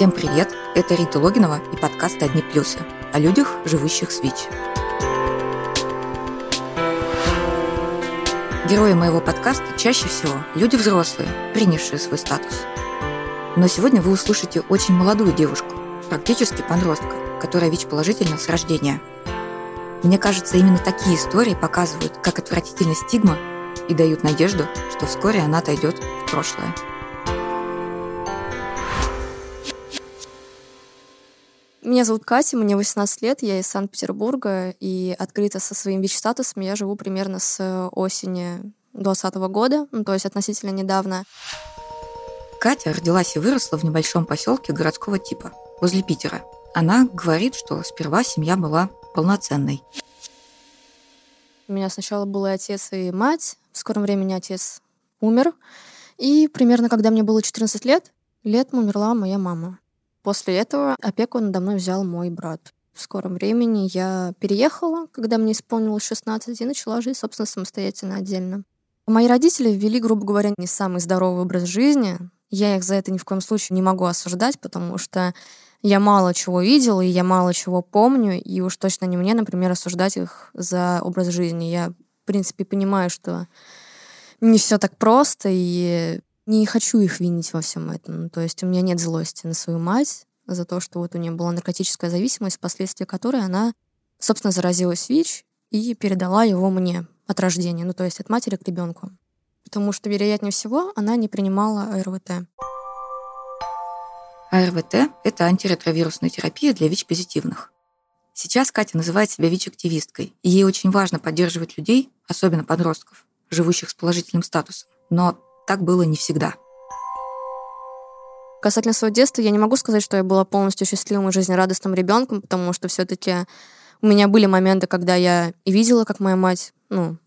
Всем привет! Это Рита Логинова и подкаст «Одни плюсы» о людях, живущих с ВИЧ. Герои моего подкаста чаще всего люди взрослые, принявшие свой статус. Но сегодня вы услышите очень молодую девушку, практически подростка, которая ВИЧ-положительна с рождения. Мне кажется, именно такие истории показывают, как отвратительна стигма и дают надежду, что вскоре она отойдет в прошлое. Меня зовут Катя, мне 18 лет, я из Санкт-Петербурга, и открыто со своим ВИЧ-статусом я живу примерно с осени 2020 года, ну, то есть относительно недавно. Катя родилась и выросла в небольшом поселке городского типа, возле Питера. Она говорит, что сперва семья была полноценной. У меня сначала был и отец, и мать. В скором времени отец умер. И примерно, когда мне было 14 лет, летом умерла моя мама. После этого опеку надо мной взял мой брат. В скором времени я переехала, когда мне исполнилось 16, и начала жить, собственно, самостоятельно отдельно. Мои родители ввели, грубо говоря, не самый здоровый образ жизни. Я их за это ни в коем случае не могу осуждать, потому что я мало чего видела, и я мало чего помню, и уж точно не мне, например, осуждать их за образ жизни. Я, в принципе, понимаю, что не все так просто, и не хочу их винить во всем этом. То есть у меня нет злости на свою мать за то, что вот у нее была наркотическая зависимость, впоследствии которой она, собственно, заразилась ВИЧ и передала его мне от рождения, ну то есть от матери к ребенку. Потому что, вероятнее всего, она не принимала АРВТ. АРВТ – это антиретровирусная терапия для ВИЧ-позитивных. Сейчас Катя называет себя ВИЧ-активисткой, и ей очень важно поддерживать людей, особенно подростков, живущих с положительным статусом. Но так было не всегда. Касательно своего детства, я не могу сказать, что я была полностью счастливым и жизнерадостным ребенком, потому что все-таки у меня были моменты, когда я и видела, как моя мать, ну,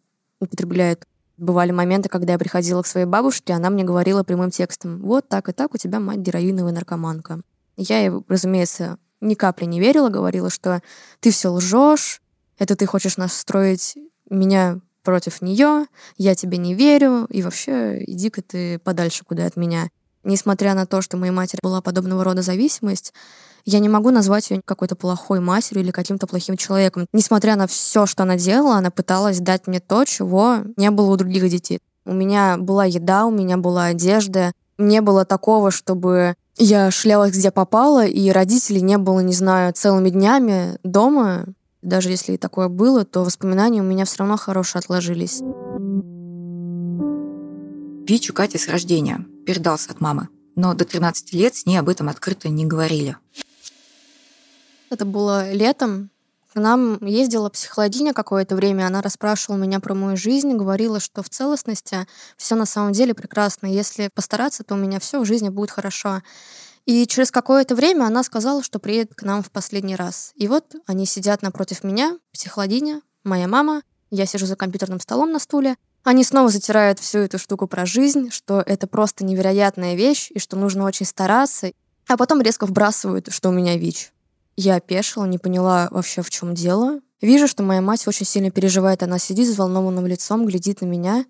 употребляет. Бывали моменты, когда я приходила к своей бабушке, она мне говорила прямым текстом, вот так и так у тебя мать героиновая наркоманка. Я ей, разумеется, ни капли не верила, говорила, что ты все лжешь, это ты хочешь настроить меня против нее, я тебе не верю, и вообще иди-ка ты подальше куда от меня. Несмотря на то, что моей матери была подобного рода зависимость, я не могу назвать ее какой-то плохой матерью или каким-то плохим человеком. Несмотря на все, что она делала, она пыталась дать мне то, чего не было у других детей. У меня была еда, у меня была одежда. Не было такого, чтобы я шлялась где попала, и родителей не было, не знаю, целыми днями дома. Даже если и такое было, то воспоминания у меня все равно хорошие отложились. ВИЧ у Кати с рождения передался от мамы, но до 13 лет с ней об этом открыто не говорили. Это было летом. К нам ездила психологиня какое-то время, она расспрашивала меня про мою жизнь, говорила, что в целостности все на самом деле прекрасно. Если постараться, то у меня все в жизни будет хорошо. И через какое-то время она сказала, что приедет к нам в последний раз. И вот они сидят напротив меня, психологиня, моя мама, я сижу за компьютерным столом на стуле. Они снова затирают всю эту штуку про жизнь, что это просто невероятная вещь, и что нужно очень стараться. А потом резко вбрасывают, что у меня ВИЧ. Я опешила, не поняла вообще, в чем дело. Вижу, что моя мать очень сильно переживает. Она сидит с взволнованным лицом, глядит на меня.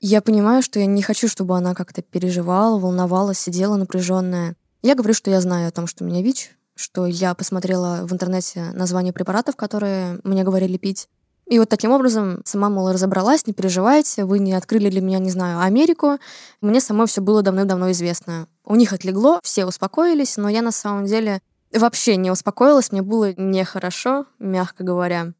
Я понимаю, что я не хочу, чтобы она как-то переживала, волновалась, сидела напряженная. Я говорю, что я знаю о том, что у меня ВИЧ, что я посмотрела в интернете название препаратов, которые мне говорили пить. И вот таким образом сама, мол, разобралась, не переживайте, вы не открыли для меня, не знаю, Америку. Мне самой все было давным-давно известно. У них отлегло, все успокоились, но я на самом деле вообще не успокоилась, мне было нехорошо, мягко говоря.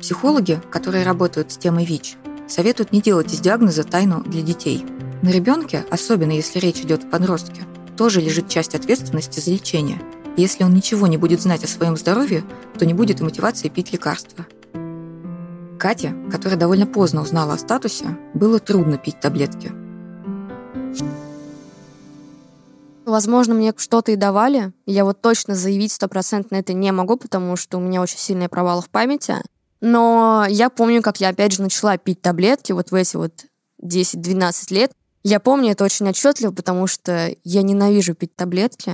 Психологи, которые работают с темой ВИЧ, советуют не делать из диагноза тайну для детей. На ребенке, особенно если речь идет о подростке, тоже лежит часть ответственности за лечение. Если он ничего не будет знать о своем здоровье, то не будет и мотивации пить лекарства. Кате, которая довольно поздно узнала о статусе, было трудно пить таблетки. Возможно, мне что-то и давали. Я вот точно заявить стопроцентно это не могу, потому что у меня очень сильные провалы в памяти. Но я помню, как я опять же начала пить таблетки вот в эти вот 10-12 лет. Я помню это очень отчетливо, потому что я ненавижу пить таблетки.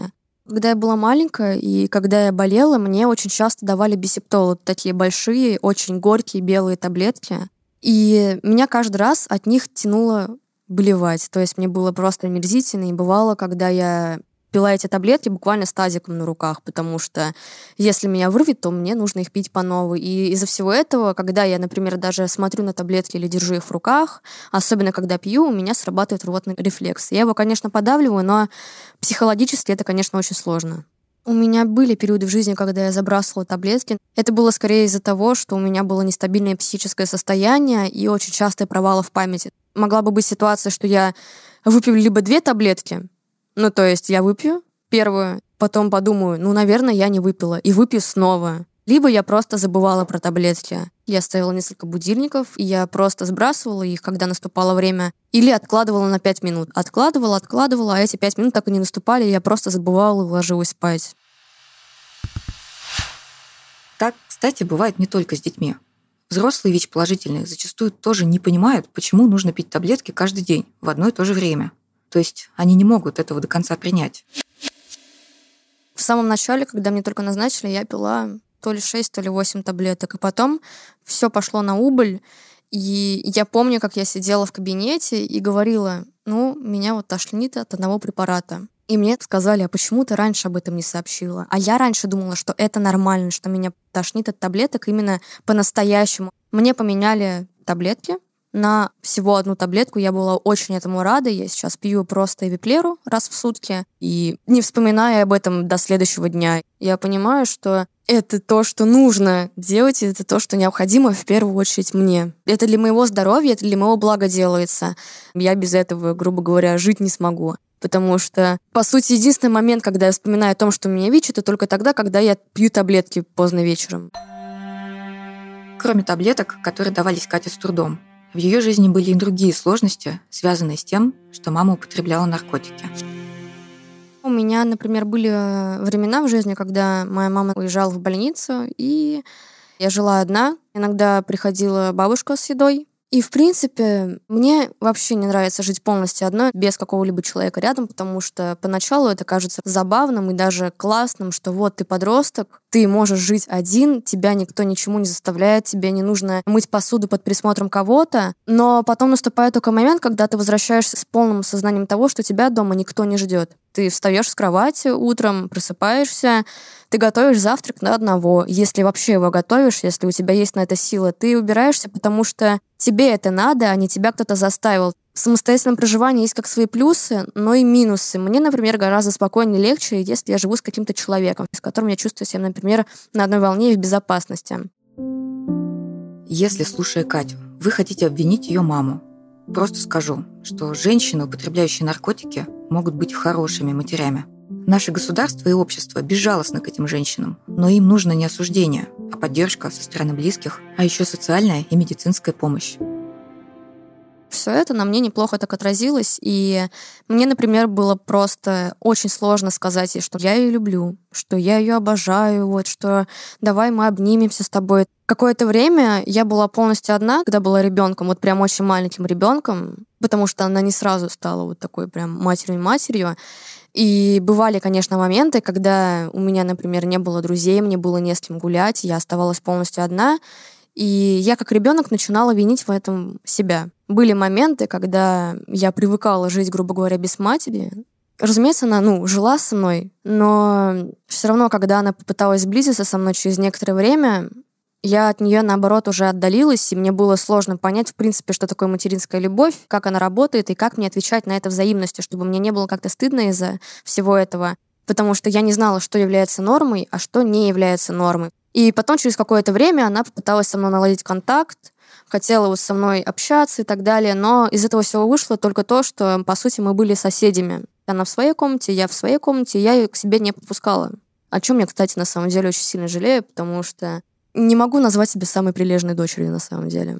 Когда я была маленькая и когда я болела, мне очень часто давали бисептол, такие большие, очень горькие белые таблетки. И меня каждый раз от них тянуло блевать. То есть мне было просто омерзительно. И бывало, когда я пила эти таблетки буквально с тазиком на руках, потому что если меня вырвет, то мне нужно их пить по новой. И из-за всего этого, когда я, например, даже смотрю на таблетки или держу их в руках, особенно когда пью, у меня срабатывает рвотный рефлекс. Я его, конечно, подавливаю, но психологически это, конечно, очень сложно. У меня были периоды в жизни, когда я забрасывала таблетки. Это было скорее из-за того, что у меня было нестабильное психическое состояние и очень частые провалы в памяти. Могла бы быть ситуация, что я выпью либо две таблетки, ну, то есть я выпью первую, потом подумаю, ну, наверное, я не выпила, и выпью снова. Либо я просто забывала про таблетки. Я ставила несколько будильников, и я просто сбрасывала их, когда наступало время, или откладывала на 5 минут. Откладывала, откладывала, а эти 5 минут так и не наступали, я просто забывала и ложилась спать. Так, кстати, бывает не только с детьми. Взрослые ВИЧ-положительные зачастую тоже не понимают, почему нужно пить таблетки каждый день в одно и то же время. То есть они не могут этого до конца принять. В самом начале, когда мне только назначили, я пила то ли 6, то ли 8 таблеток. И потом все пошло на убыль. И я помню, как я сидела в кабинете и говорила, ну, меня вот тошнит от одного препарата. И мне сказали, а почему ты раньше об этом не сообщила? А я раньше думала, что это нормально, что меня тошнит от таблеток именно по-настоящему. Мне поменяли таблетки, на всего одну таблетку. Я была очень этому рада. Я сейчас пью просто эвиплеру раз в сутки и не вспоминая об этом до следующего дня. Я понимаю, что это то, что нужно делать, и это то, что необходимо в первую очередь мне. Это для моего здоровья, это для моего блага делается. Я без этого, грубо говоря, жить не смогу. Потому что, по сути, единственный момент, когда я вспоминаю о том, что у меня ВИЧ, это только тогда, когда я пью таблетки поздно вечером. Кроме таблеток, которые давались Кате с трудом, в ее жизни были и другие сложности, связанные с тем, что мама употребляла наркотики. У меня, например, были э, времена в жизни, когда моя мама уезжала в больницу, и я жила одна. Иногда приходила бабушка с едой, и, в принципе, мне вообще не нравится жить полностью одной, без какого-либо человека рядом, потому что поначалу это кажется забавным и даже классным, что вот ты подросток, ты можешь жить один, тебя никто ничему не заставляет, тебе не нужно мыть посуду под присмотром кого-то, но потом наступает только момент, когда ты возвращаешься с полным сознанием того, что тебя дома никто не ждет. Ты встаешь с кровати утром, просыпаешься, ты готовишь завтрак на одного, если вообще его готовишь, если у тебя есть на это сила, ты убираешься, потому что тебе это надо, а не тебя кто-то заставил. В самостоятельном проживании есть как свои плюсы, но и минусы. Мне, например, гораздо спокойнее легче, если я живу с каким-то человеком, с которым я чувствую себя, например, на одной волне и в безопасности. Если, слушая Катю, вы хотите обвинить ее маму, просто скажу, что женщины, употребляющие наркотики, могут быть хорошими матерями. Наше государство и общество безжалостны к этим женщинам, но им нужно не осуждение, а поддержка со стороны близких, а еще социальная и медицинская помощь. Все это на мне неплохо так отразилось, и мне, например, было просто очень сложно сказать ей, что я ее люблю, что я ее обожаю, вот, что давай мы обнимемся с тобой. Какое-то время я была полностью одна, когда была ребенком, вот прям очень маленьким ребенком, потому что она не сразу стала вот такой прям матерью-матерью. И бывали, конечно, моменты, когда у меня, например, не было друзей, мне было не с кем гулять, я оставалась полностью одна, и я как ребенок начинала винить в этом себя. Были моменты, когда я привыкала жить, грубо говоря, без матери. Разумеется, она, ну, жила со мной, но все равно, когда она попыталась сблизиться со мной через некоторое время, я от нее, наоборот, уже отдалилась, и мне было сложно понять, в принципе, что такое материнская любовь, как она работает, и как мне отвечать на это взаимностью, чтобы мне не было как-то стыдно из-за всего этого. Потому что я не знала, что является нормой, а что не является нормой. И потом, через какое-то время, она попыталась со мной наладить контакт, хотела со мной общаться и так далее, но из этого всего вышло только то, что, по сути, мы были соседями. Она в своей комнате, я в своей комнате, я ее к себе не подпускала. О чем я, кстати, на самом деле очень сильно жалею, потому что не могу назвать себя самой прилежной дочерью на самом деле.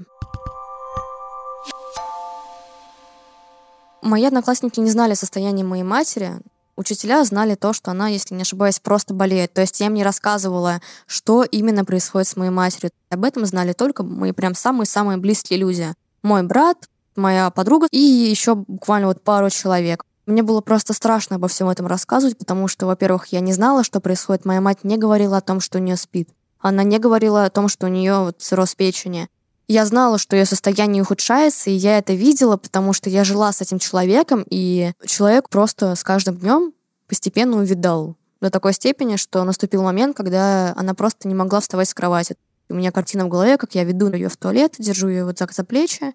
Мои одноклассники не знали состояние моей матери. Учителя знали то, что она, если не ошибаюсь, просто болеет. То есть я им не рассказывала, что именно происходит с моей матерью. Об этом знали только мои прям самые-самые близкие люди. Мой брат, моя подруга и еще буквально вот пару человек. Мне было просто страшно обо всем этом рассказывать, потому что, во-первых, я не знала, что происходит. Моя мать не говорила о том, что у нее спит. Она не говорила о том, что у нее вот цирроз печени. Я знала, что ее состояние ухудшается, и я это видела, потому что я жила с этим человеком, и человек просто с каждым днем постепенно увидал до такой степени, что наступил момент, когда она просто не могла вставать с кровати. У меня картина в голове, как я веду ее в туалет, держу ее вот так за плечи,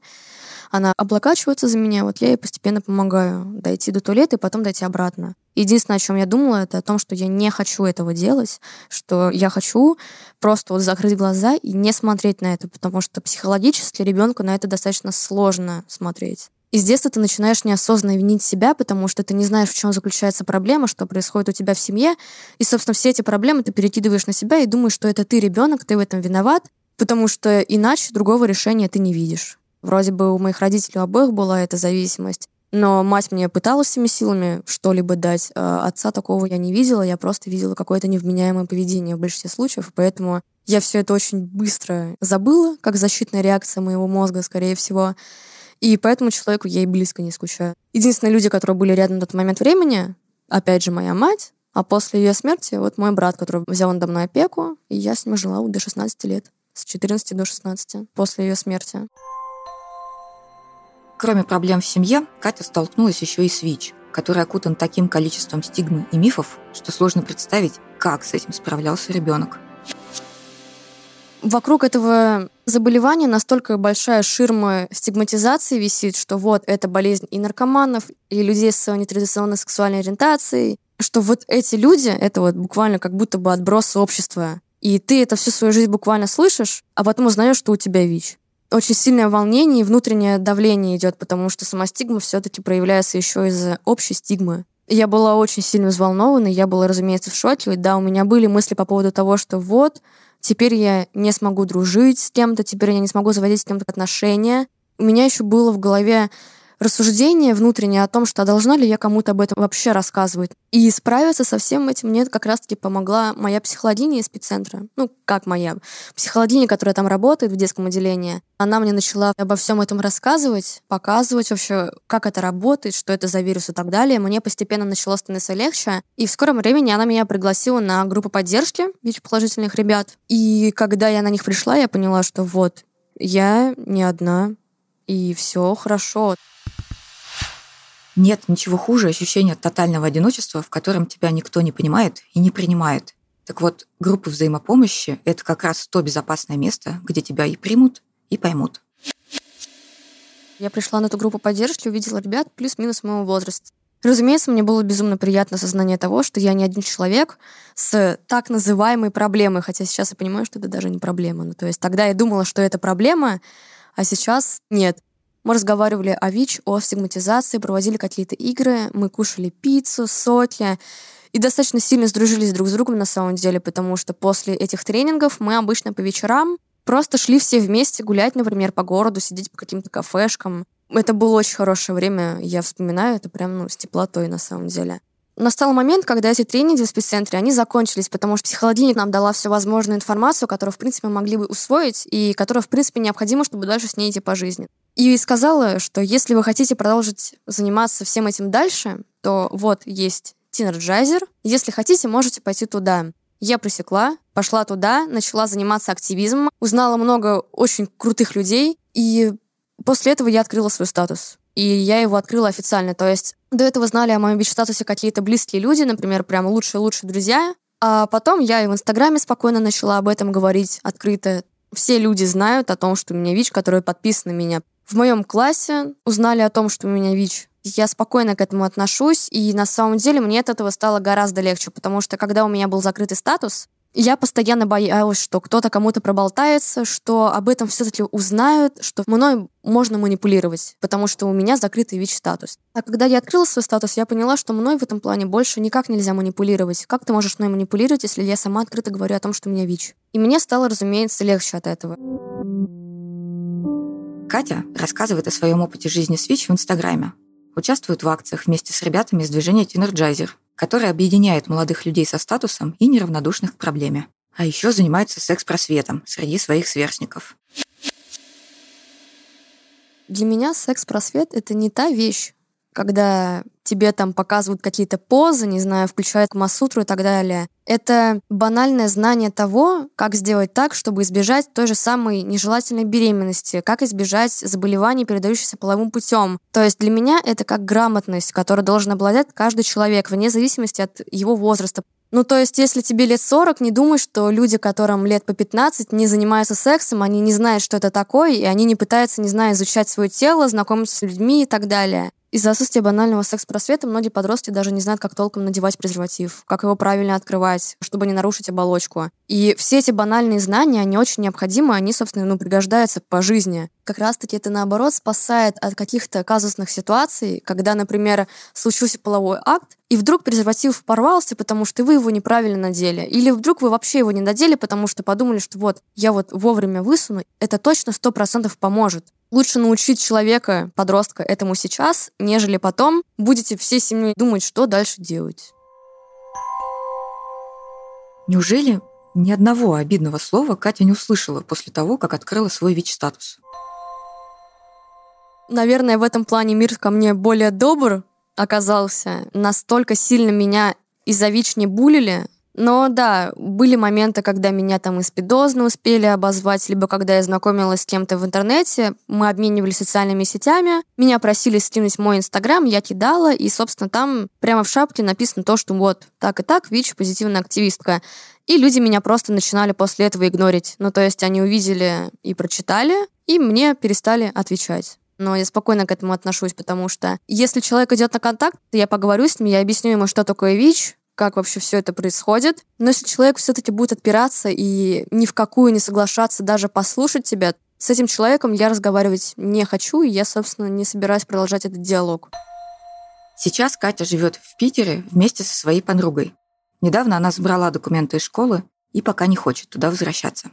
она облокачивается за меня, вот я ей постепенно помогаю дойти до туалета и потом дойти обратно. Единственное, о чем я думала, это о том, что я не хочу этого делать, что я хочу просто вот закрыть глаза и не смотреть на это, потому что психологически ребенку на это достаточно сложно смотреть. И с детства ты начинаешь неосознанно винить себя, потому что ты не знаешь, в чем заключается проблема, что происходит у тебя в семье. И, собственно, все эти проблемы ты перекидываешь на себя и думаешь, что это ты ребенок, ты в этом виноват, потому что иначе другого решения ты не видишь. Вроде бы у моих родителей обоих была эта зависимость, но мать мне пыталась всеми силами что-либо дать. А отца такого я не видела, я просто видела какое-то невменяемое поведение в большинстве случаев, поэтому я все это очень быстро забыла, как защитная реакция моего мозга, скорее всего. И поэтому человеку я и близко не скучаю. Единственные люди, которые были рядом на тот момент времени, опять же, моя мать, а после ее смерти вот мой брат, который взял надо мной опеку, и я с ним жила до 16 лет, с 14 до 16, после ее смерти. Кроме проблем в семье, Катя столкнулась еще и с ВИЧ, который окутан таким количеством стигмы и мифов, что сложно представить, как с этим справлялся ребенок. Вокруг этого заболевания настолько большая ширма стигматизации висит, что вот это болезнь и наркоманов, и людей с нетрадиционной сексуальной ориентацией, что вот эти люди, это вот буквально как будто бы отброс общества. И ты это всю свою жизнь буквально слышишь, а потом узнаешь, что у тебя ВИЧ. Очень сильное волнение и внутреннее давление идет, потому что сама стигма все-таки проявляется еще из-за общей стигмы. Я была очень сильно взволнована, я была, разумеется, в шоке. Да, у меня были мысли по поводу того, что вот, теперь я не смогу дружить с кем-то, теперь я не смогу заводить с кем-то отношения. У меня еще было в голове рассуждение внутреннее о том, что а должна ли я кому-то об этом вообще рассказывать. И справиться со всем этим мне как раз-таки помогла моя психологиня из спеццентра. Ну, как моя. Психологиня, которая там работает в детском отделении. Она мне начала обо всем этом рассказывать, показывать вообще, как это работает, что это за вирус и так далее. Мне постепенно начало становиться легче. И в скором времени она меня пригласила на группу поддержки ВИЧ-положительных ребят. И когда я на них пришла, я поняла, что вот, я не одна, и все хорошо. Нет ничего хуже ощущения тотального одиночества, в котором тебя никто не понимает и не принимает. Так вот, группы взаимопомощи — это как раз то безопасное место, где тебя и примут, и поймут. Я пришла на эту группу поддержки, увидела ребят плюс-минус моего возраста. Разумеется, мне было безумно приятно осознание того, что я не один человек с так называемой проблемой, хотя сейчас я понимаю, что это даже не проблема. Ну, то есть тогда я думала, что это проблема, а сейчас нет. Мы разговаривали о ВИЧ, о стигматизации, проводили какие-то игры, мы кушали пиццу, сотли, и достаточно сильно сдружились друг с другом на самом деле, потому что после этих тренингов мы обычно по вечерам просто шли все вместе гулять, например, по городу, сидеть по каким-то кафешкам. Это было очень хорошее время, я вспоминаю это прям ну, с теплотой на самом деле настал момент, когда эти тренинги в спеццентре, они закончились, потому что психологиня нам дала всю возможную информацию, которую, в принципе, мы могли бы усвоить, и которая, в принципе, необходима, чтобы дальше с ней идти по жизни. И сказала, что если вы хотите продолжить заниматься всем этим дальше, то вот есть Teenergizer. Если хотите, можете пойти туда. Я просекла, пошла туда, начала заниматься активизмом, узнала много очень крутых людей, и после этого я открыла свой статус и я его открыла официально. То есть до этого знали о моем ВИЧ-статусе какие-то близкие люди, например, прям лучшие-лучшие друзья. А потом я и в Инстаграме спокойно начала об этом говорить открыто. Все люди знают о том, что у меня ВИЧ, которые подписаны на меня. В моем классе узнали о том, что у меня ВИЧ. Я спокойно к этому отношусь, и на самом деле мне от этого стало гораздо легче, потому что когда у меня был закрытый статус, я постоянно боялась, что кто-то кому-то проболтается, что об этом все-таки узнают, что мной можно манипулировать, потому что у меня закрытый ВИЧ-статус. А когда я открыла свой статус, я поняла, что мной в этом плане больше никак нельзя манипулировать. Как ты можешь мной манипулировать, если я сама открыто говорю о том, что у меня ВИЧ? И мне стало, разумеется, легче от этого. Катя рассказывает о своем опыте жизни с ВИЧ в Инстаграме. Участвует в акциях вместе с ребятами из движения Teenergizer, который объединяет молодых людей со статусом и неравнодушных к проблеме. А еще занимается секс-просветом среди своих сверстников. Для меня секс-просвет — это не та вещь, когда тебе там показывают какие-то позы, не знаю, включают Масутру и так далее. Это банальное знание того, как сделать так, чтобы избежать той же самой нежелательной беременности, как избежать заболеваний, передающихся половым путем. То есть для меня это как грамотность, которой должен обладать каждый человек, вне зависимости от его возраста. Ну, то есть, если тебе лет 40, не думай, что люди, которым лет по 15, не занимаются сексом, они не знают, что это такое, и они не пытаются, не знаю, изучать свое тело, знакомиться с людьми и так далее. Из-за отсутствия банального секс-просвета многие подростки даже не знают, как толком надевать презерватив, как его правильно открывать, чтобы не нарушить оболочку. И все эти банальные знания, они очень необходимы, они, собственно, ну, пригождаются по жизни. Как раз-таки это, наоборот, спасает от каких-то казусных ситуаций, когда, например, случился половой акт, и вдруг презерватив порвался, потому что вы его неправильно надели. Или вдруг вы вообще его не надели, потому что подумали, что вот, я вот вовремя высуну, это точно сто процентов поможет. Лучше научить человека, подростка, этому сейчас, нежели потом будете всей семьей думать, что дальше делать. Неужели ни одного обидного слова Катя не услышала после того, как открыла свой ВИЧ-статус? Наверное, в этом плане мир ко мне более добр оказался. Настолько сильно меня из-за ВИЧ не булили, но да, были моменты, когда меня там из пидозна успели обозвать, либо когда я знакомилась с кем-то в интернете, мы обменивались социальными сетями, меня просили скинуть мой инстаграм, я кидала, и, собственно, там прямо в шапке написано то, что вот так и так, ВИЧ, позитивная активистка. И люди меня просто начинали после этого игнорить. Ну, то есть они увидели и прочитали, и мне перестали отвечать но я спокойно к этому отношусь, потому что если человек идет на контакт, я поговорю с ним, я объясню ему, что такое ВИЧ, как вообще все это происходит. Но если человек все-таки будет отпираться и ни в какую не соглашаться даже послушать тебя, с этим человеком я разговаривать не хочу, и я, собственно, не собираюсь продолжать этот диалог. Сейчас Катя живет в Питере вместе со своей подругой. Недавно она забрала документы из школы и пока не хочет туда возвращаться.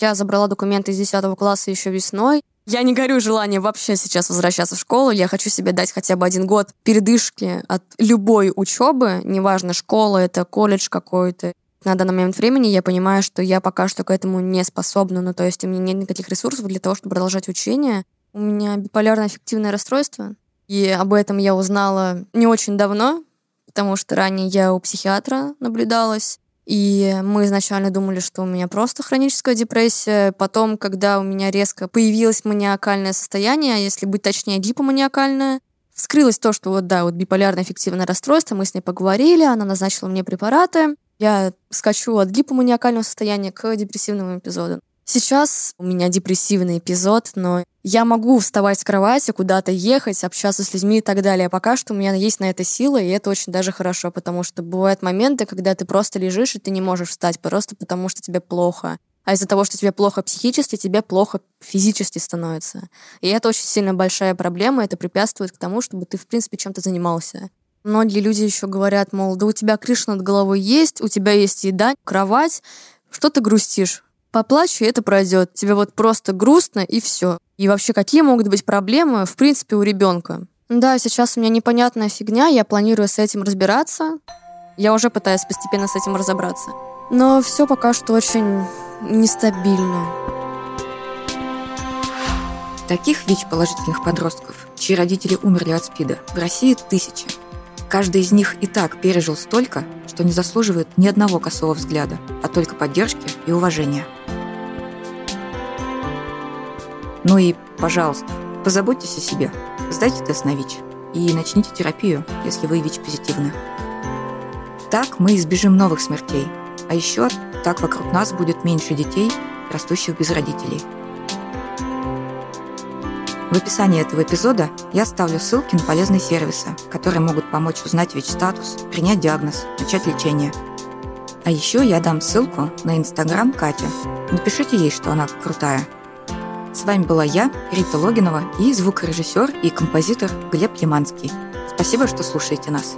Я забрала документы из 10 класса еще весной. Я не горю желанием вообще сейчас возвращаться в школу. Я хочу себе дать хотя бы один год передышки от любой учебы, неважно, школа это, колледж какой-то. На данный момент времени я понимаю, что я пока что к этому не способна. Ну, то есть у меня нет никаких ресурсов для того, чтобы продолжать учение. У меня биполярное аффективное расстройство. И об этом я узнала не очень давно, потому что ранее я у психиатра наблюдалась. И мы изначально думали, что у меня просто хроническая депрессия. Потом, когда у меня резко появилось маниакальное состояние, если быть точнее, гипоманиакальное, вскрылось то, что вот да, вот биполярное эффективное расстройство, мы с ней поговорили, она назначила мне препараты. Я скачу от гипоманиакального состояния к депрессивному эпизоду. Сейчас у меня депрессивный эпизод, но я могу вставать с кровати, куда-то ехать, общаться с людьми и так далее. Пока что у меня есть на это сила, и это очень даже хорошо, потому что бывают моменты, когда ты просто лежишь, и ты не можешь встать, просто потому что тебе плохо. А из-за того, что тебе плохо психически, тебе плохо физически становится. И это очень сильно большая проблема, это препятствует к тому, чтобы ты, в принципе, чем-то занимался. Многие люди еще говорят, мол, да у тебя крыша над головой есть, у тебя есть еда, кровать, что ты грустишь? Поплачь, и это пройдет. Тебе вот просто грустно, и все. И вообще, какие могут быть проблемы, в принципе, у ребенка? Да, сейчас у меня непонятная фигня, я планирую с этим разбираться. Я уже пытаюсь постепенно с этим разобраться. Но все пока что очень нестабильно. Таких ВИЧ-положительных подростков, чьи родители умерли от СПИДа, в России тысячи. Каждый из них и так пережил столько, что не заслуживает ни одного косого взгляда, а только поддержки и уважения. Ну и, пожалуйста, позаботьтесь о себе, сдайте тест на ВИЧ и начните терапию, если вы ВИЧ-позитивны. Так мы избежим новых смертей, а еще так вокруг нас будет меньше детей, растущих без родителей – в описании этого эпизода я ставлю ссылки на полезные сервисы, которые могут помочь узнать ВИЧ-статус, принять диагноз, начать лечение. А еще я дам ссылку на инстаграм Кати. Напишите ей, что она крутая. С вами была я, Рита Логинова, и звукорежиссер и композитор Глеб Лиманский. Спасибо, что слушаете нас.